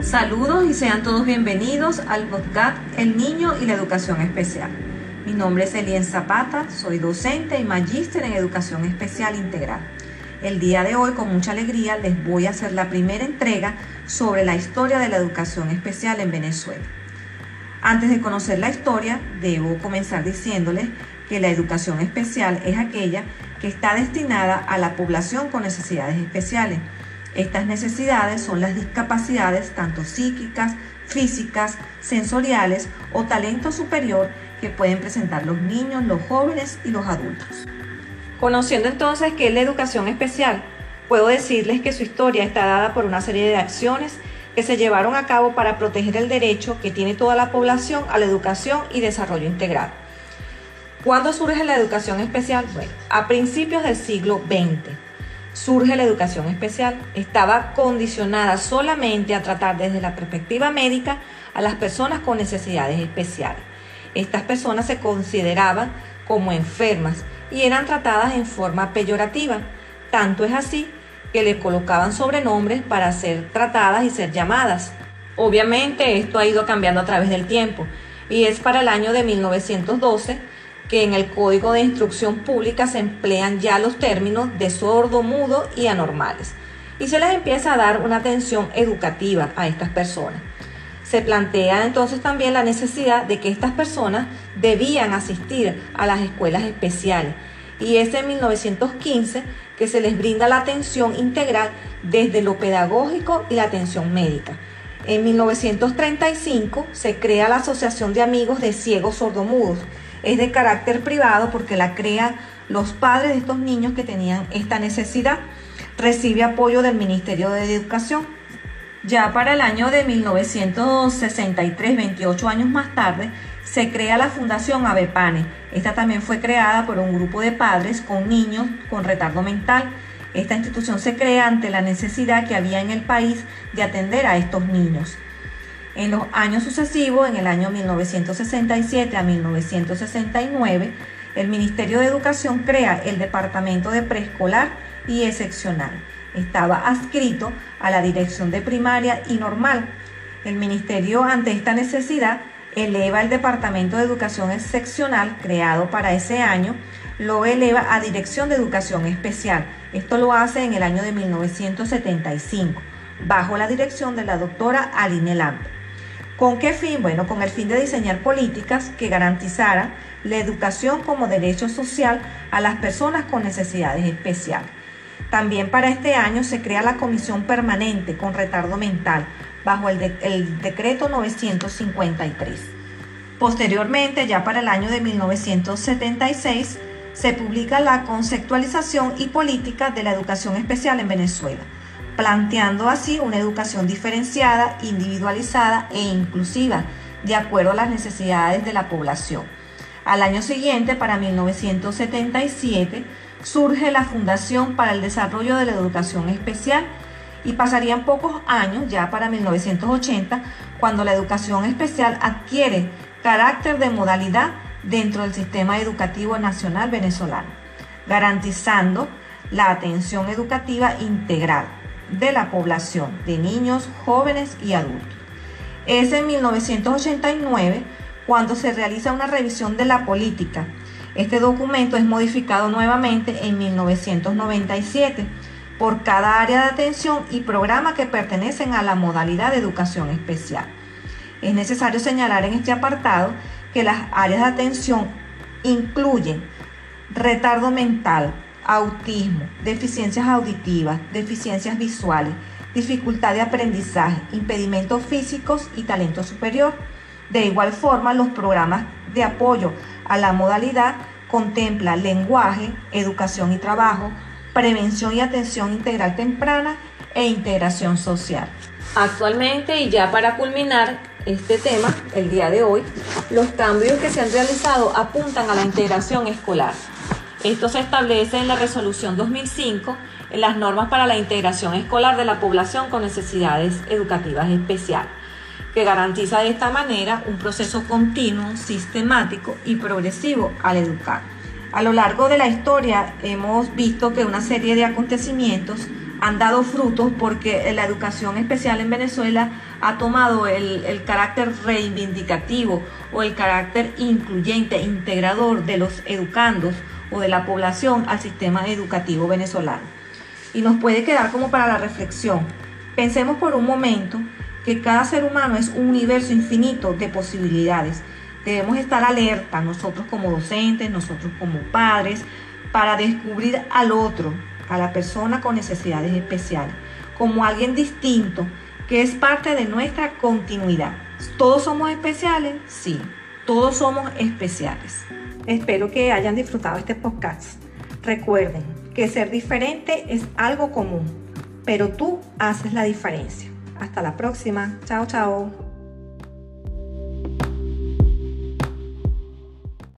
Saludos y sean todos bienvenidos al podcast El Niño y la Educación Especial. Mi nombre es Elien Zapata, soy docente y magíster en Educación Especial Integral. El día de hoy, con mucha alegría, les voy a hacer la primera entrega sobre la historia de la educación especial en Venezuela. Antes de conocer la historia, debo comenzar diciéndoles que la educación especial es aquella que está destinada a la población con necesidades especiales estas necesidades son las discapacidades tanto psíquicas, físicas, sensoriales o talento superior que pueden presentar los niños, los jóvenes y los adultos. Conociendo entonces qué es la educación especial, puedo decirles que su historia está dada por una serie de acciones que se llevaron a cabo para proteger el derecho que tiene toda la población a la educación y desarrollo integral. ¿Cuándo surge la educación especial? Bueno, a principios del siglo XX surge la educación especial. Estaba condicionada solamente a tratar desde la perspectiva médica a las personas con necesidades especiales. Estas personas se consideraban como enfermas y eran tratadas en forma peyorativa. Tanto es así que le colocaban sobrenombres para ser tratadas y ser llamadas. Obviamente esto ha ido cambiando a través del tiempo y es para el año de 1912 que en el Código de Instrucción Pública se emplean ya los términos de sordo, mudo y anormales. Y se les empieza a dar una atención educativa a estas personas. Se plantea entonces también la necesidad de que estas personas debían asistir a las escuelas especiales. Y es en 1915 que se les brinda la atención integral desde lo pedagógico y la atención médica. En 1935 se crea la Asociación de Amigos de Ciegos Sordomudos es de carácter privado porque la crean los padres de estos niños que tenían esta necesidad. Recibe apoyo del Ministerio de Educación. Ya para el año de 1963, 28 años más tarde, se crea la Fundación Avepane. Esta también fue creada por un grupo de padres con niños con retardo mental. Esta institución se crea ante la necesidad que había en el país de atender a estos niños. En los años sucesivos, en el año 1967 a 1969, el Ministerio de Educación crea el Departamento de Preescolar y Excepcional. Estaba adscrito a la Dirección de Primaria y Normal. El Ministerio, ante esta necesidad, eleva el Departamento de Educación Excepcional, creado para ese año, lo eleva a Dirección de Educación Especial. Esto lo hace en el año de 1975, bajo la dirección de la doctora Aline Lampe. ¿Con qué fin? Bueno, con el fin de diseñar políticas que garantizaran la educación como derecho social a las personas con necesidades especiales. También para este año se crea la Comisión Permanente con Retardo Mental bajo el, el decreto 953. Posteriormente, ya para el año de 1976, se publica la conceptualización y política de la educación especial en Venezuela planteando así una educación diferenciada, individualizada e inclusiva, de acuerdo a las necesidades de la población. Al año siguiente, para 1977, surge la Fundación para el Desarrollo de la Educación Especial y pasarían pocos años, ya para 1980, cuando la educación especial adquiere carácter de modalidad dentro del sistema educativo nacional venezolano, garantizando la atención educativa integral de la población de niños, jóvenes y adultos. Es en 1989 cuando se realiza una revisión de la política. Este documento es modificado nuevamente en 1997 por cada área de atención y programa que pertenecen a la modalidad de educación especial. Es necesario señalar en este apartado que las áreas de atención incluyen retardo mental, autismo, deficiencias auditivas, deficiencias visuales, dificultad de aprendizaje, impedimentos físicos y talento superior. De igual forma, los programas de apoyo a la modalidad contemplan lenguaje, educación y trabajo, prevención y atención integral temprana e integración social. Actualmente, y ya para culminar este tema, el día de hoy, los cambios que se han realizado apuntan a la integración escolar. Esto se establece en la resolución 2005 en las normas para la integración escolar de la población con necesidades educativas especiales, que garantiza de esta manera un proceso continuo, sistemático y progresivo al educar. A lo largo de la historia hemos visto que una serie de acontecimientos han dado frutos porque la educación especial en Venezuela ha tomado el, el, carácter reivindicativo o el carácter incluyente, integrador de los educandos o de la población al sistema educativo venezolano. Y nos puede quedar como para la reflexión. Pensemos por un momento que cada ser humano es un universo infinito de posibilidades. Debemos estar alerta nosotros como docentes, nosotros como padres, para descubrir al otro, a la persona con necesidades especiales, como alguien distinto que es parte de nuestra continuidad. ¿Todos somos especiales? Sí, todos somos especiales. Espero que hayan disfrutado este podcast. Recuerden que ser diferente es algo común, pero tú haces la diferencia. Hasta la próxima. Chao, chao.